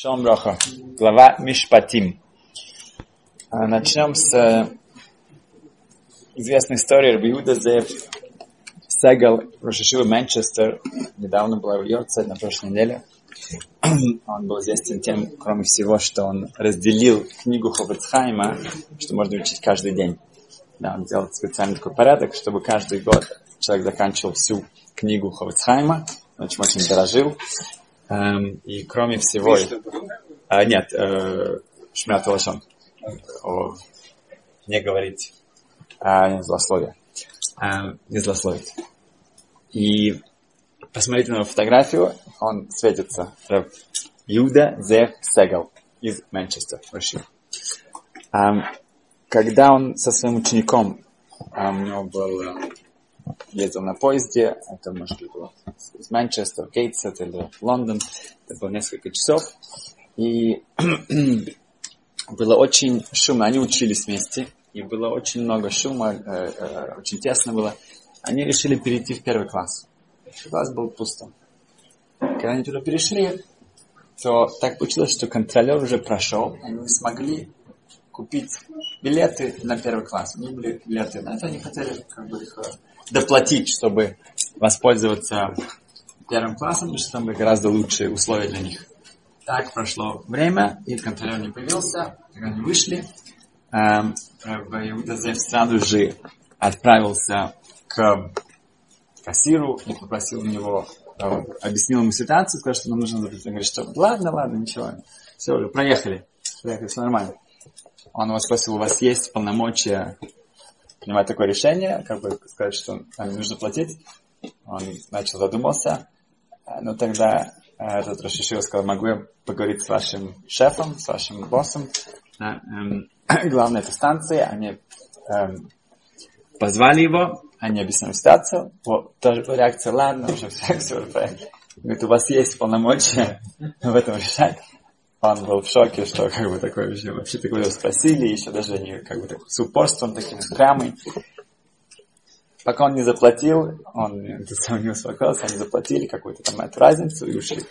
Шалом Броха. Глава Мишпатим. А, начнем с э, известной истории Рабиуда Зев Сегал Рошишива Манчестер. Недавно была в Йорце, на прошлой неделе. Он был известен тем, кроме всего, что он разделил книгу Ховецхайма, что можно учить каждый день. Да, он делал специальный такой порядок, чтобы каждый год человек заканчивал всю книгу Ховецхайма, очень очень дорожил. Эм, и кроме всего... А, нет, э, шмят лошон. Не говорить а, злословие. А, не злословить. И посмотрите на фотографию, он светится. Юда Зев Сегал из Манчестера, Россия. Um, когда он со своим учеником, um, у него был ездил на поезде, это может быть из Манчестера, Гейтсет или Лондон, это было несколько часов, и было очень шумно, они учились вместе, и было очень много шума, э, э, очень тесно было. Они решили перейти в первый класс. Класс был пустым. Когда они туда перешли, то так получилось, что контролер уже прошел, они не смогли купить билеты на первый класс. У них были билеты на это, они хотели как бы их э, доплатить, чтобы воспользоваться первым классом, потому что там были гораздо лучшие условия для них. Так прошло время, и контролер не появился, когда они вышли. Эм, Иуда сразу же отправился к кассиру и попросил у него, э, объяснил ему ситуацию, сказал, что нам нужно заплатить. Он говорит, что ладно, ладно, ничего, все, уже проехали, проехали, все нормально. Он его спросил, у вас есть полномочия принимать такое решение, как бы сказать, что нам нужно платить. Он начал задумался. Но тогда э, этот Рашишил сказал, могу я поговорить с вашим шефом, с вашим боссом. Да, эм, главное, это станция. Они эм, позвали его, они объяснили ситуацию. Вот, тоже реакция, ладно, уже все, все, Говорит, у вас есть полномочия в этом решать он был в шоке, что как бы такое вообще, вообще такое спросили, еще даже не как бы так, с упорством таким прямым. Пока он не заплатил, он не успокоился, они заплатили какую-то там эту разницу и ушли.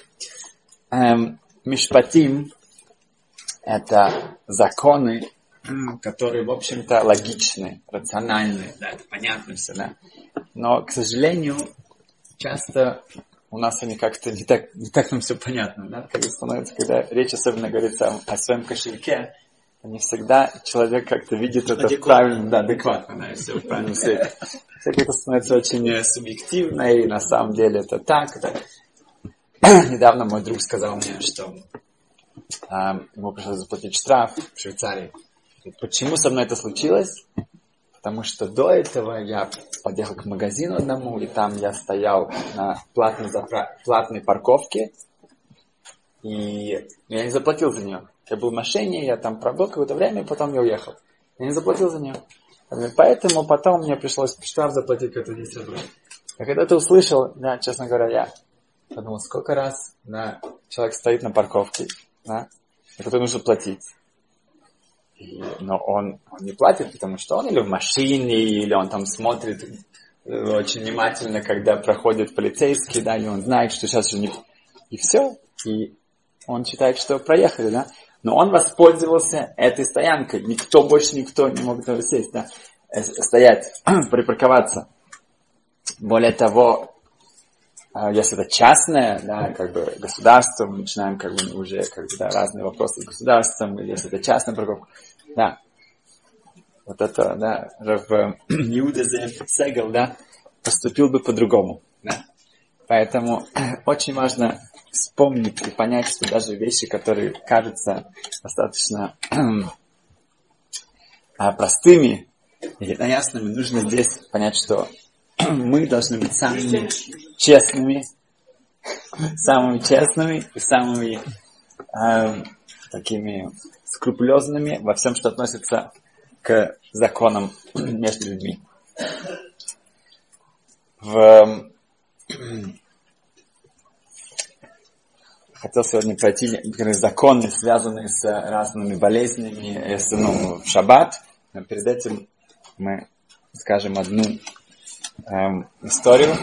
Эм, Мишпатим – это законы, которые, в общем-то, логичны, рациональны, да, это понятно все, да. Но, к сожалению, часто у нас они как-то не так, не так нам все понятно, да? Когда становится, когда речь особенно говорится о, своем кошельке, не всегда человек как-то видит это адекватно. правильно, да, адекватно, да, все в правильном свете. Все как-то становится очень субъективно, и на самом деле это так. Да. Недавно мой друг сказал мне, что э, ему пришлось заплатить штраф в Швейцарии. Почему со мной это случилось? Потому что до этого я подъехал к магазину одному, и там я стоял на платной, запра... платной парковке, и я не заплатил за нее. Я был в машине, я там пробыл какое-то время, и потом я уехал. Я не заплатил за нее. Поэтому потом мне пришлось штраф заплатить какой-то 10 рублей. А когда ты услышал, да, честно говоря, я подумал, сколько раз да, человек стоит на парковке, да, и который нужно платить. И, но он, он не платит, потому что он или в машине, или он там смотрит э, очень внимательно, когда проходит полицейский, да, и он знает, что сейчас уже не... И все. И он считает, что проехали, да. Но он воспользовался этой стоянкой. Никто, больше никто не мог туда сесть, да. Э, стоять, припарковаться. Более того, если это частное, да, как бы государство, мы начинаем как бы уже как бы, да, разные вопросы с государством, или если это частная парковка, да. Вот это, да, Рав Иуда Сегел, да, поступил бы по-другому, да. Поэтому очень важно вспомнить и понять, что даже вещи, которые кажутся достаточно а, простыми и ясными, нужно здесь понять, что мы должны быть самыми честными, самыми честными и самыми э, такими скрупулезными во всем, что относится к законам между людьми. В, хотел сегодня пройти некоторые законы, связанные с разными болезнями, если, ну, в шаббат. Но перед этим мы скажем одну эм, историю,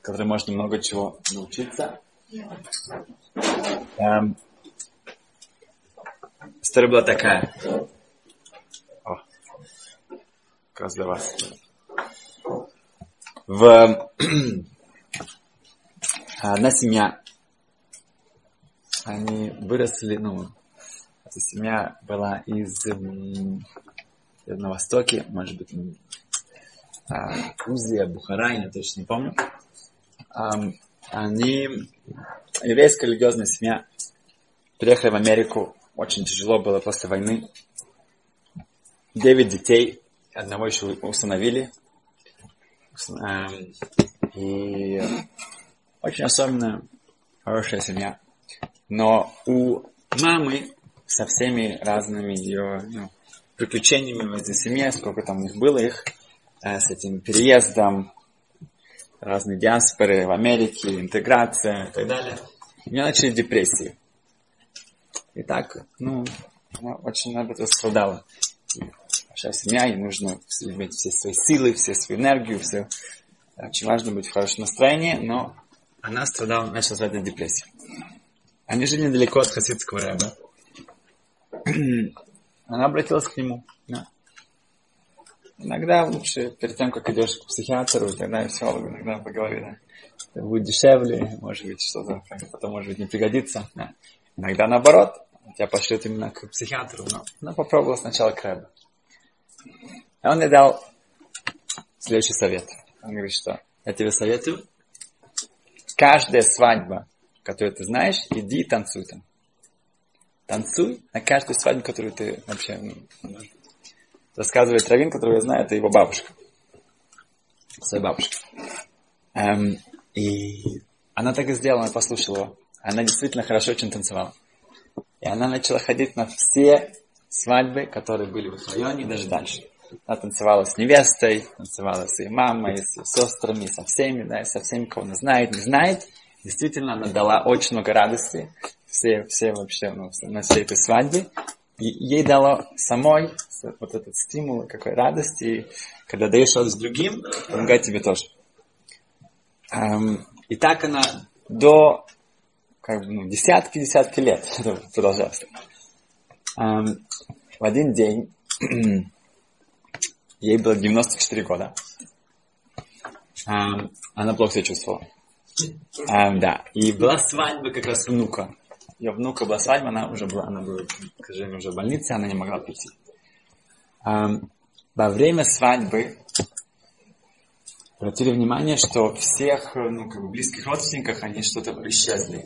которой можно много чего научиться. Эм, история была такая. О, как раз для вас. В одна семья, они выросли, ну, эта семья была из, на востоке, может быть, Грузия, Бухара, я точно не помню. Они, еврейская религиозная семья, приехали в Америку, очень тяжело было после войны. Девять детей, одного еще установили. И очень особенная, хорошая семья. Но у мамы со всеми разными ее ну, приключениями в этой семье, сколько там у них было их, с этим переездом, разные диаспоры в Америке, интеграция и так далее. У меня начали депрессии. И так, ну, она очень об этом страдала. Большая семья, ей нужно иметь все свои силы, все свою энергию, все. Очень важно быть в хорошем настроении, но она страдала, начала страдать депрессией. Они жили недалеко от хасидского рэба. Она обратилась к нему. Иногда лучше, перед тем, как идешь к психиатру далее, психологу, иногда поговори, да. Будет дешевле, может быть, что-то потом, может быть, не пригодится. Да. Иногда наоборот, тебя пошлют именно к психиатру, но она попробовала сначала к Рэбе. И он мне дал следующий совет. Он говорит, что я тебе советую, каждая свадьба, которую ты знаешь, иди и танцуй там. Танцуй на каждую свадьбу, которую ты вообще ну, рассказывает Равин, которого я знаю, это его бабушка. Своя бабушка. Эм, и она так и сделала, она послушала его. Она действительно хорошо очень танцевала. И она начала ходить на все свадьбы, которые были в районе и даже дальше. Она танцевала с невестой, танцевала с ее мамой, с ее сестрами, со всеми, да, со всеми, кого она знает, не знает. Действительно, она дала очень много радости все, все вообще ну, на всей этой свадьбе. Ей дало самой вот этот стимул, какой радости. Когда даешь радость другим, помогает тебе тоже. И так она до как бы, ну, десятки-десятки лет продолжалось. В один день ей было 94 года. Она плохо себя чувствовала. Да. И была свадьба как раз внука ее внука была свадьба, она уже была, она была, скажем, уже в больнице, она не могла прийти. Во время свадьбы обратили внимание, что всех ну, как бы близких родственников они что-то исчезли.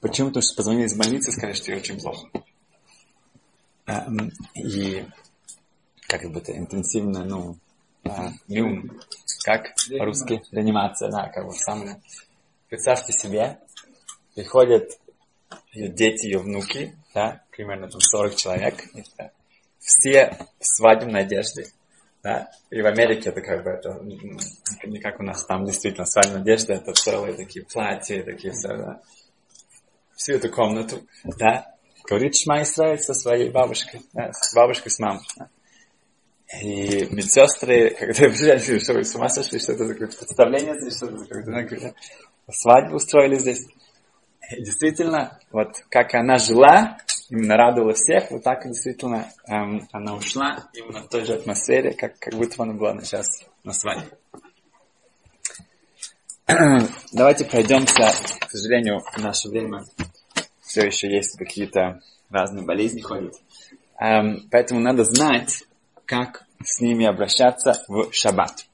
Почему? Потому что позвонили из больницы и сказали, что ей очень плохо. И как бы это интенсивно, ну, мюм, как по-русски, реанимация, да, как бы самое. Представьте себе, приходят ее дети, ее внуки, да, примерно там 40 человек, все в свадебной одежде, да, и в Америке это как бы, это не как у нас там действительно свадебная одежда, это целые такие платья, такие все, да, всю эту комнату, да, говорит Шма Исраиль со своей бабушкой, да, с бабушкой, с мамой, да. И медсестры, когда приезжали, что вы с ума сошли, что это какое-то представление здесь, что это за какое-то, свадьбу устроили здесь действительно, вот как она жила, именно радовала всех, вот так действительно эм, она ушла именно в той же атмосфере, как, как будто она была сейчас на свадьбе. Давайте пройдемся, к сожалению, в наше время все еще есть какие-то разные болезни ходят. Эм, поэтому надо знать, как с ними обращаться в шаббат.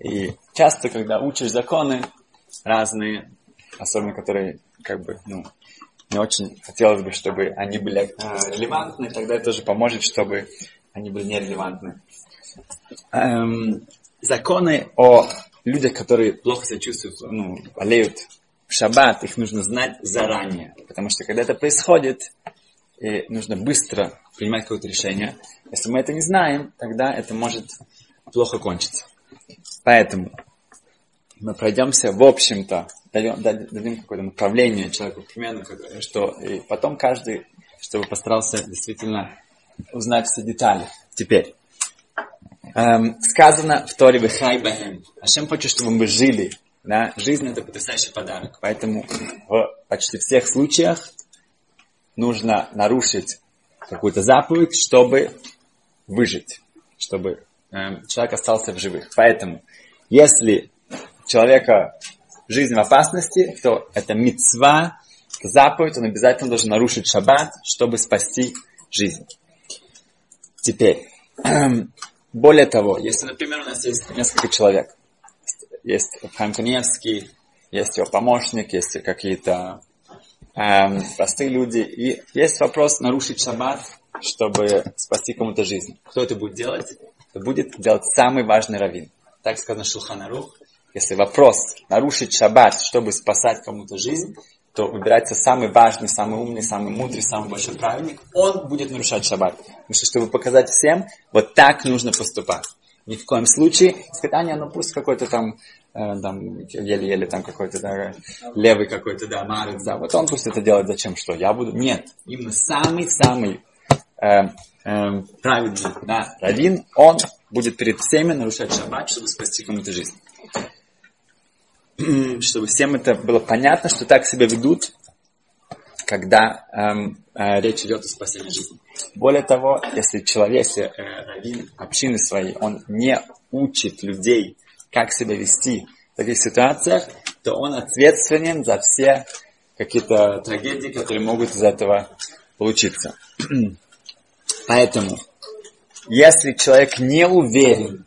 И часто, когда учишь законы разные, особенно которые как бы, ну, не очень хотелось бы, чтобы они были э, релевантны, тогда это тоже поможет, чтобы они были нерелевантны. Эм, законы о людях, которые плохо себя чувствуют, ну, болеют в шаббат, их нужно знать заранее. Потому что когда это происходит, и нужно быстро принимать какое-то решение. Если мы это не знаем, тогда это может плохо кончиться. Поэтому мы пройдемся, в общем-то, дадим, дадим какое-то направление человеку примерно, что и потом каждый, чтобы постарался действительно узнать все детали. Теперь. Эм, сказано в Торе Бехай Бахем. Ашем хочет, чтобы мы жили Да? Жизнь это потрясающий подарок. Поэтому в почти всех случаях нужно нарушить какую-то заповедь, чтобы выжить, чтобы э, человек остался в живых. Поэтому, если человека жизнь в опасности, то это мецва, заповедь, он обязательно должен нарушить шаббат, чтобы спасти жизнь. Теперь, более того, если, например, у нас есть несколько человек, есть Хайм есть его помощник, есть какие-то эм, простые люди, и есть вопрос нарушить шаббат, чтобы спасти кому-то жизнь. Кто это будет делать? Это будет делать самый важный раввин. Так сказано Шулханарух. Если вопрос нарушить шаббат, чтобы спасать кому-то жизнь, то выбирается самый важный, самый умный, самый мудрый, самый большой праведник, он будет нарушать шаббат. Потому что, чтобы показать всем, вот так нужно поступать. Ни в коем случае не, ну пусть какой-то там, э, там еле-еле там какой-то да, левый какой-то, да, марец, да, вот он пусть это делает, зачем, что, я буду. Нет, именно самый-самый э, э, праведный, да, раввин, он будет перед всеми нарушать шаббат, чтобы спасти кому-то жизнь. чтобы всем это было понятно, что так себя ведут, когда эм, э, речь идет о спасении жизни. Более того, если человек, если э, общины своей, он не учит людей, как себя вести в таких ситуациях, то он ответственен за все какие-то трагедии, которые могут из этого получиться. Поэтому, если человек не уверен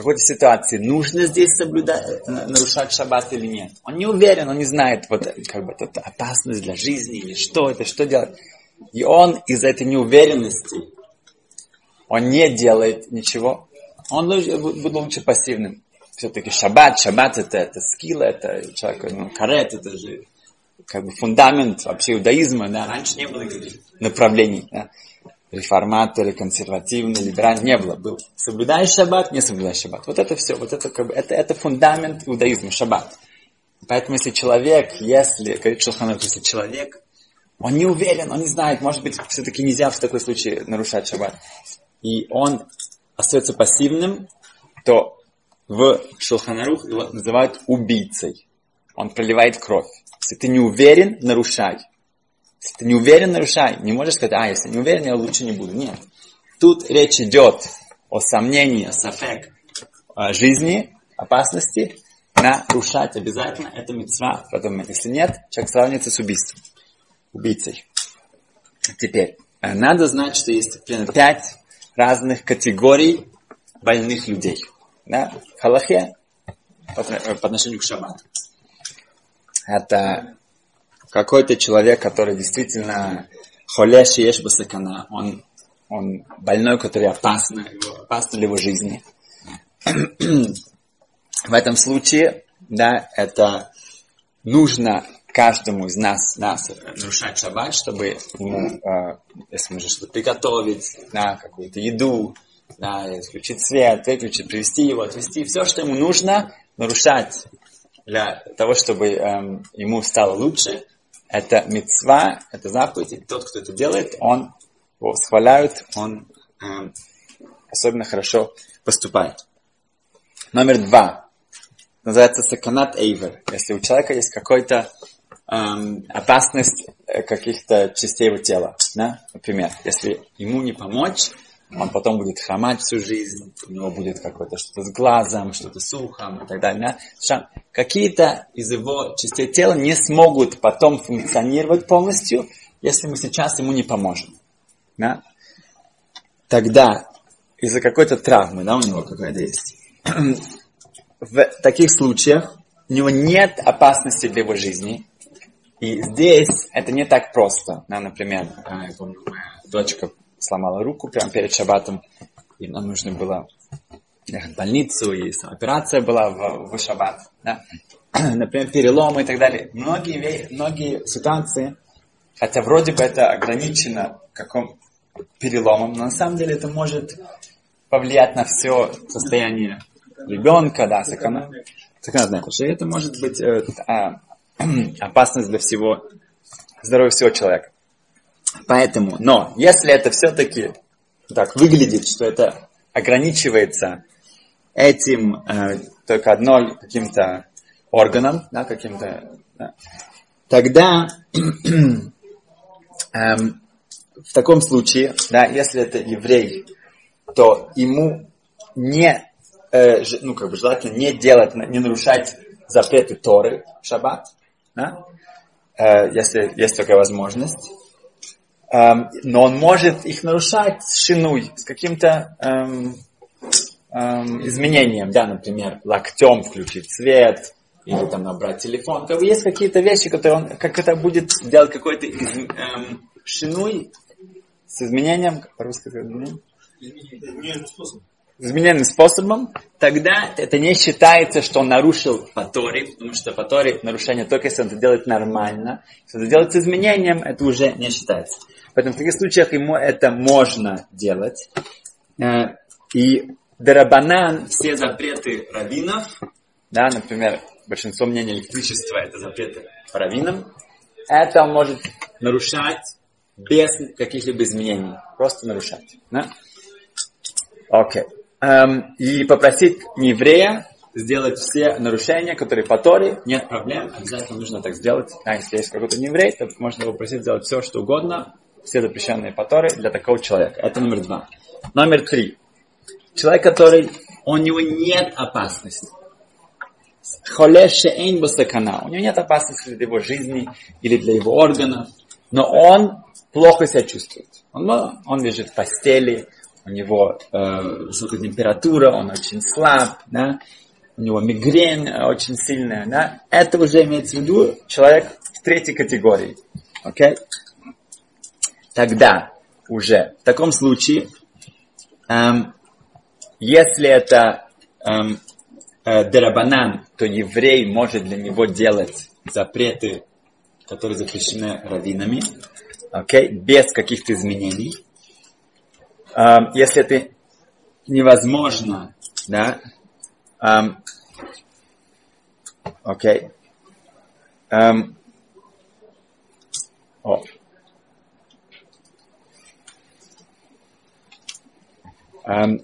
какой-то ситуации нужно здесь соблюдать, нарушать шаббат или нет. Он не уверен, он не знает, вот как бы это опасность для жизни или что это, что делать. И он из этой неуверенности, он не делает ничего. Он будет лучше пассивным. Все-таки шаббат, шаббат это, это скилл, это человек, ну, карет, это же как бы фундамент вообще иудаизма, да, раньше не было направлений. Да реформаторы, консервативные, либеральные, не было. Был соблюдаешь шаббат, не соблюдаешь шаббат. Вот это все, вот это, как бы, это, это фундамент иудаизма, шаббат. Поэтому если человек, если, говорит Шелханов, если человек, он не уверен, он не знает, может быть, все-таки нельзя в такой случае нарушать шаббат, и он остается пассивным, то в Шелханарух его называют убийцей. Он проливает кровь. Если ты не уверен, нарушай. Если ты не уверен, нарушай. Не можешь сказать, а, если не уверен, я лучше не буду. Нет. Тут речь идет о сомнении, о сафек о жизни, опасности. Нарушать обязательно. Это мецва в этом Если нет, человек сравнится с убийством. Убийцей. Теперь, э, надо знать, что есть примерно пять разных категорий больных людей. Да? Халахе по отношению к шаббату. Это какой-то человек, который действительно холеш ешь басакана, он, он больной, который опасно, опасно для его жизни. В этом случае, да, это нужно каждому из нас, нас нарушать шаббат, чтобы ему, э, если нужно что-то приготовить, да, какую-то еду, да, включить свет, выключить, привести его, отвести, все, что ему нужно, нарушать для того, чтобы эм, ему стало лучше, это мецва, это заповедь, и тот, кто это делает, он его восхваляют, он э, особенно хорошо поступает. Номер два. Называется саканат эйвер. Если у человека есть какой-то эм, опасность э, каких-то частей его тела, да? например, если ему не помочь, он потом будет хромать всю жизнь, у него будет какое-то что-то с глазом, что-то с ухом и так далее. Да? Какие-то из его частей тела не смогут потом функционировать полностью, если мы сейчас ему не поможем. Да? Тогда из-за какой-то травмы, да, у него какая-то есть, в таких случаях у него нет опасности для его жизни, и здесь это не так просто. Да, например, э, я помню, моя дочка сломала руку прямо перед шаббатом, и нам нужно было ехать в больницу, и операция была в, в шаббат. Да? Например, переломы и так далее. Многие, многие ситуации, хотя вроде бы это ограничено каком переломом, но на самом деле это может повлиять на все состояние ребенка, да, сакана. Сакана знает, что это может быть э, а, опасность для всего здоровья всего человека. Поэтому, но если это все-таки так выглядит, что это ограничивается этим, э, только одной каким-то органом, да, каким-то, да, тогда эм, в таком случае, да, если это еврей, то ему не, э, ну, как бы желательно не делать, не нарушать запреты Торы в шаббат, да, э, если есть такая возможность. Эм, но он может их нарушать с шинуй, с каким-то эм, эм, изменением, да, например, локтем включить свет, или там набрать телефон. Как есть какие-то вещи, которые он, как это будет делать какой-то из, эм, шинуй с изменением, по-русски изменением? Измененным способом. Измененным способом, тогда это не считается, что он нарушил по Торе, потому что по Торе нарушение только если он это делает нормально. Если это делать с изменением, это уже не считается. Поэтому в таких случаях ему это можно делать. Э, и Дарабанан, все запреты раввинов, да, например, большинство мнений электричества это запреты по раввинам, это он может нарушать без каких-либо изменений. Просто нарушать. Да? Окей. Okay. Um, и попросить еврея сделать все нарушения, которые по Торе, нет проблем, обязательно нужно так сделать. А если есть какой-то еврей, то можно попросить сделать все, что угодно, все запрещенные по Торе для такого человека. Это номер два. Номер три. Человек, который, у него нет опасности. Холеше эйн У него нет опасности для его жизни или для его органов, но он плохо себя чувствует. Он, он лежит в постели, у него э, высокая температура, он очень слаб, да? у него мигрень очень сильная. Да? Это уже имеется в виду человек в третьей категории. Okay? Тогда уже в таком случае, эм, если это эм, э, дерабанан, то еврей может для него делать запреты, которые запрещены раввинами okay, без каких-то изменений. Um, если это невозможно, да, окей, okay, um, о,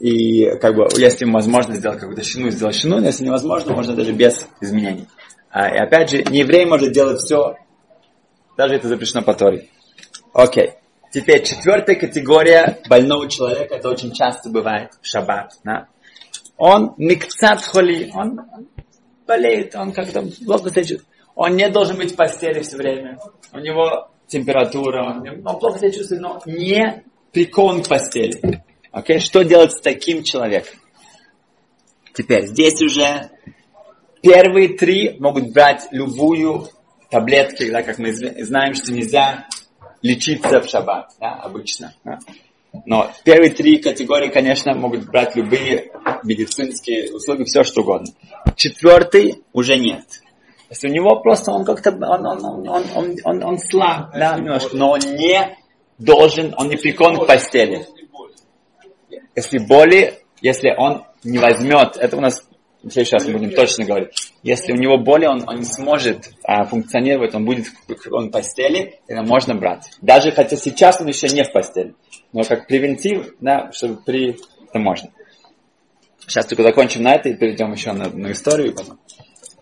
и как бы, если возможно сделать какую-то шину, сделать шину, если невозможно, можно даже без изменений. Uh, и опять же, не еврей может делать все, даже это запрещено по Торе. Окей. Теперь четвертая категория больного человека, это очень часто бывает в шаббат. Да? Он микцат холи, он болеет, он как-то плохо себя чувствует. Он не должен быть в постели все время. У него температура, он, он плохо себя чувствует, но не прикован к постели. Окей? Что делать с таким человеком? Теперь, здесь уже первые три могут брать любую таблетку, да, как мы знаем, что нельзя лечиться в шаббат, да, обычно. Да. Но первые три категории, конечно, могут брать любые медицинские услуги, все что угодно. Четвертый уже нет. Если у него просто он как-то он, он, он, он, он, он, он слаб, да, немножко, но он не должен, он не прикован к постели. Если боли, если он не возьмет, это у нас в следующий мы будем точно говорить. Если у него боли, он, он не сможет а, функционировать, он будет он в постели, это можно брать. Даже хотя сейчас он еще не в постели. Но как превентив, да, чтобы при... Это можно. Сейчас только закончим на это и перейдем еще на, на историю.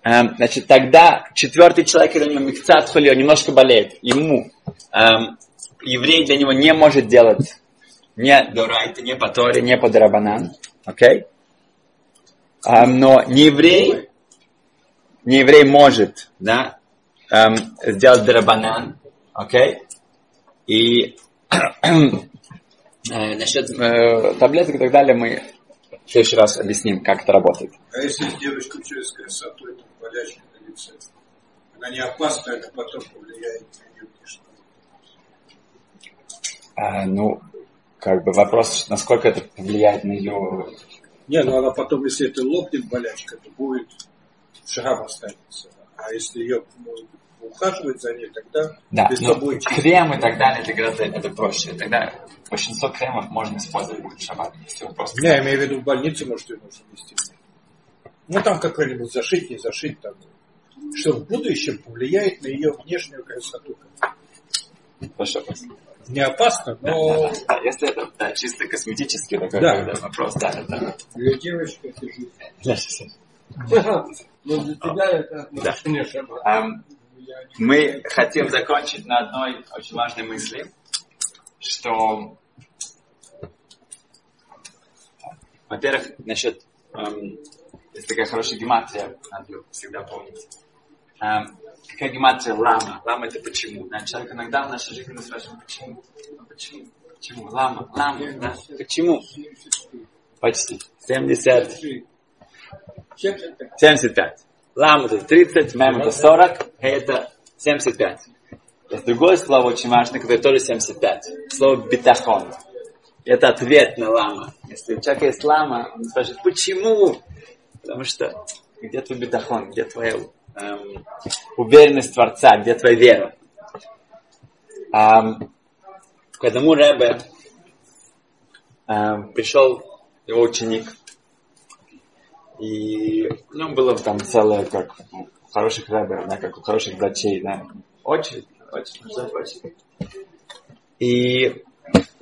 Эм, значит, тогда четвертый человек, или у него микцат холи, он немножко болеет. Ему эм, еврей для него не может делать не дорайта, не по Торе, не по. Окей? Okay? Um, но не еврей, не еврей может, да, um, сделать драбанан, окей? Okay? И э, насчет э, таблеток и так далее мы в следующий раз объясним, как это работает. А если девочка через красоту, это болячка на лице, она не опасна, это потом повлияет на ее а, Ну, как бы вопрос, насколько это повлияет на ее не, ну она потом, если это лопнет болячка, то будет шрам останется. А если ее ну, ухаживать за ней, тогда да, но будет крем и так далее, это гораздо это проще. Тогда большинство кремов можно использовать будет шаббат. Просто не, я имею в виду в больнице, может, ее нужно вести. Ну, там как-нибудь зашить, не зашить, там, что в будущем повлияет на ее внешнюю красоту. Хорошо, спасибо не опасно, но... Да, да, если это да, чисто косметический такой да. вопрос, да, это... Для девочки это жизнь. Но для тебя это Да. не шаббат. Эм, мы хотим закончить на одной очень важной мысли, что, во-первых, насчет, эм, есть такая хорошая гематрия, надо всегда помнить. Эм, какая гематрия лама? Лама это почему? Да, человек иногда в нашей жизни мы спрашиваем, почему? Ну, почему? Почему? Лама, лама, да. Почему? Почти. 70, 75. Лам это 30, мем это 40, хей это 75. Есть другое слово очень важное, которое тоже 75. Слово битахон. Это ответ на лама. Если у человека есть лама, он спрашивает, почему? Потому что где твой битахон, где твоя эм, уверенность Творца, где твоя вера? Эм, к одному Рэбе эм, пришел его ученик, и у него было там целое, как у хороших рэберов, да, как у хороших врачей, да, очередь, очередь, очередь. И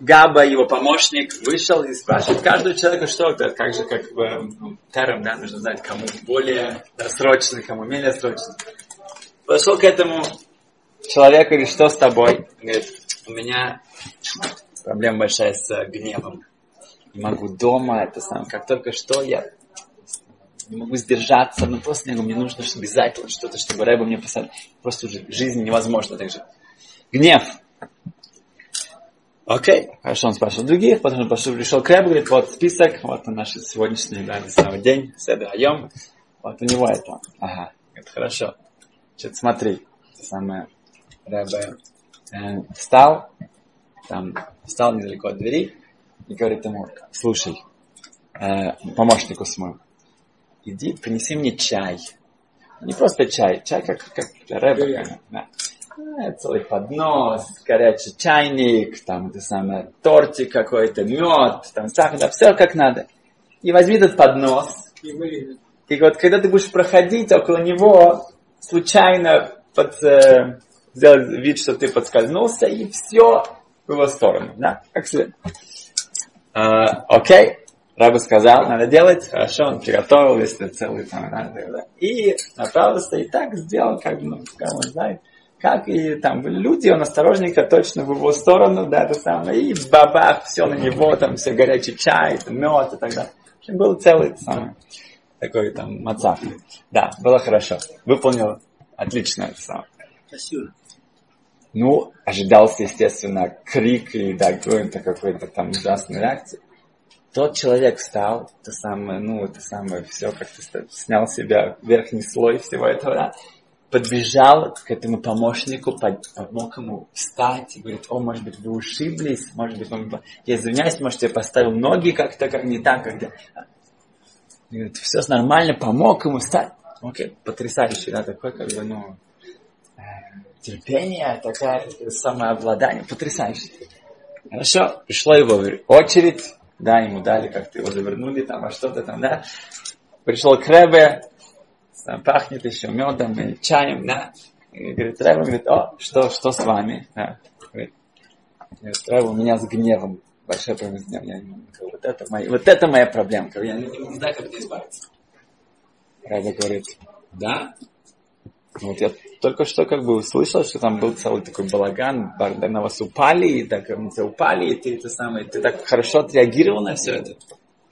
Габа, его помощник, вышел и спрашивает каждого человека, что это, как же, как бы, тером, да, нужно знать, кому более срочно, кому менее срочно. Подошел к этому человеку, говорит, что с тобой? Говорит, у меня проблема большая с гневом. Не могу дома, это сам, как только что я не могу сдержаться, но просто не могу, мне нужно чтобы обязательно что-то, чтобы Рэба мне писал. Просто уже жизнь невозможно так же. Гнев. Окей, хорошо, он спрашивал других, потом он пошел, пришел к Рэбу, говорит, вот список, вот он наш сегодняшний, да, самый день, седаем, вот у него это. Ага, это хорошо. Что-то смотри, самое, Рэбе э, встал, там, встал недалеко от двери и говорит ему, слушай, э, помощнику своему, иди, принеси мне чай. Не просто чай, чай как, как рэбе, да. Целый поднос, горячий чайник, там это самое, тортик какой-то, мед, там сахар, да, все как надо. И возьми этот поднос, и вот когда ты будешь проходить около него, случайно под, э, сделать вид, что ты подскользнулся, и все в его сторону, да, как следует. А, Окей, Раба сказал, надо делать, хорошо, он приготовил этот целый там, да, да, да. и направился, и так сделал, как ну, как он знает, как и там люди, он осторожненько точно в его сторону, да, это самое, и бабах, все на него, там все горячий чай, там, мед и так далее. В общем, был целый это самое, такой там мацав. Да, было хорошо. Выполнил отлично это самое. Спасибо. Ну, ожидался, естественно, крик и да, какой-то какой-то там ужасной реакции. Тот человек встал, то самое, ну, это самое, все как-то снял с себя верхний слой всего этого, да, подбежал к этому помощнику, помог ему встать и говорит, о, может быть, вы ушиблись, может быть, он... я извиняюсь, может, я поставил ноги как-то как не так, когда... И говорит, все нормально, помог ему встать. Окей, потрясающе, да, такой, как бы, ну, э, терпение, такая самообладание, потрясающе. Хорошо, пришла его очередь, да, ему дали, как-то его завернули там, а что-то там, да. Пришел к Ребе, там пахнет еще медом и чаем, да. И говорит, Ребе, говорит, о, что, что с вами? Да. Говорит, Ребе, у меня с гневом большая проблема с гневом. Я. Вот это, моя, вот это моя проблема. Я не, не знаю, как нее избавиться. Ребе говорит, да, вот я только что как бы услышал, что там был целый такой балаган, на вас упали, и так упали, и ты это самое, ты так хорошо отреагировал на все это.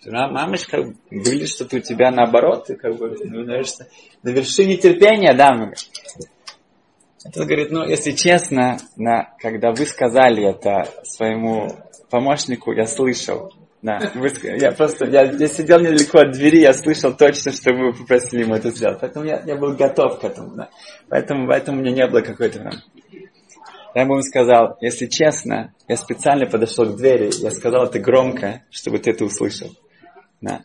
Ма- Мамочка, выглядит, что ты у тебя наоборот, ты как бы ну, наверное, на вершине терпения, да. Это говорит, ну, если честно, на, когда вы сказали это своему помощнику, я слышал, да, вы я просто, я, я сидел недалеко от двери, я слышал точно, что вы попросили ему это сделать. Поэтому я, я был готов к этому, да. Поэтому, поэтому у меня не было какой-то там. Я бы ему сказал, если честно, я специально подошел к двери, я сказал это громко, чтобы ты это услышал. Да.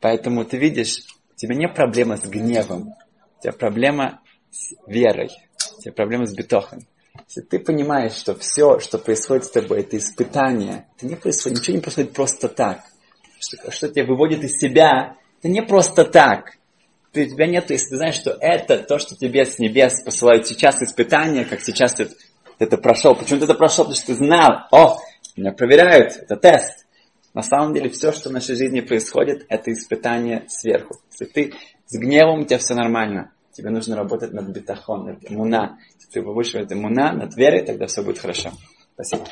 Поэтому ты видишь, у тебя не проблема с гневом, у тебя проблема с верой, у тебя проблема с бетохом. Если ты понимаешь, что все, что происходит с тобой, это испытание, это не происходит, ничего не происходит просто так. Что, что тебя выводит из себя, это не просто так. Ты, у тебя нет, если ты знаешь, что это то, что тебе с небес посылают сейчас испытания, как сейчас ты это прошел. Почему ты это прошел? Потому что ты знал, о, меня проверяют, это тест. На самом деле все, что в нашей жизни происходит, это испытание сверху. Если ты С гневом у тебя все нормально. Тебе нужно работать над бетахон, над муна. Если ты повышиваешь муна над верой, тогда все будет хорошо. Спасибо.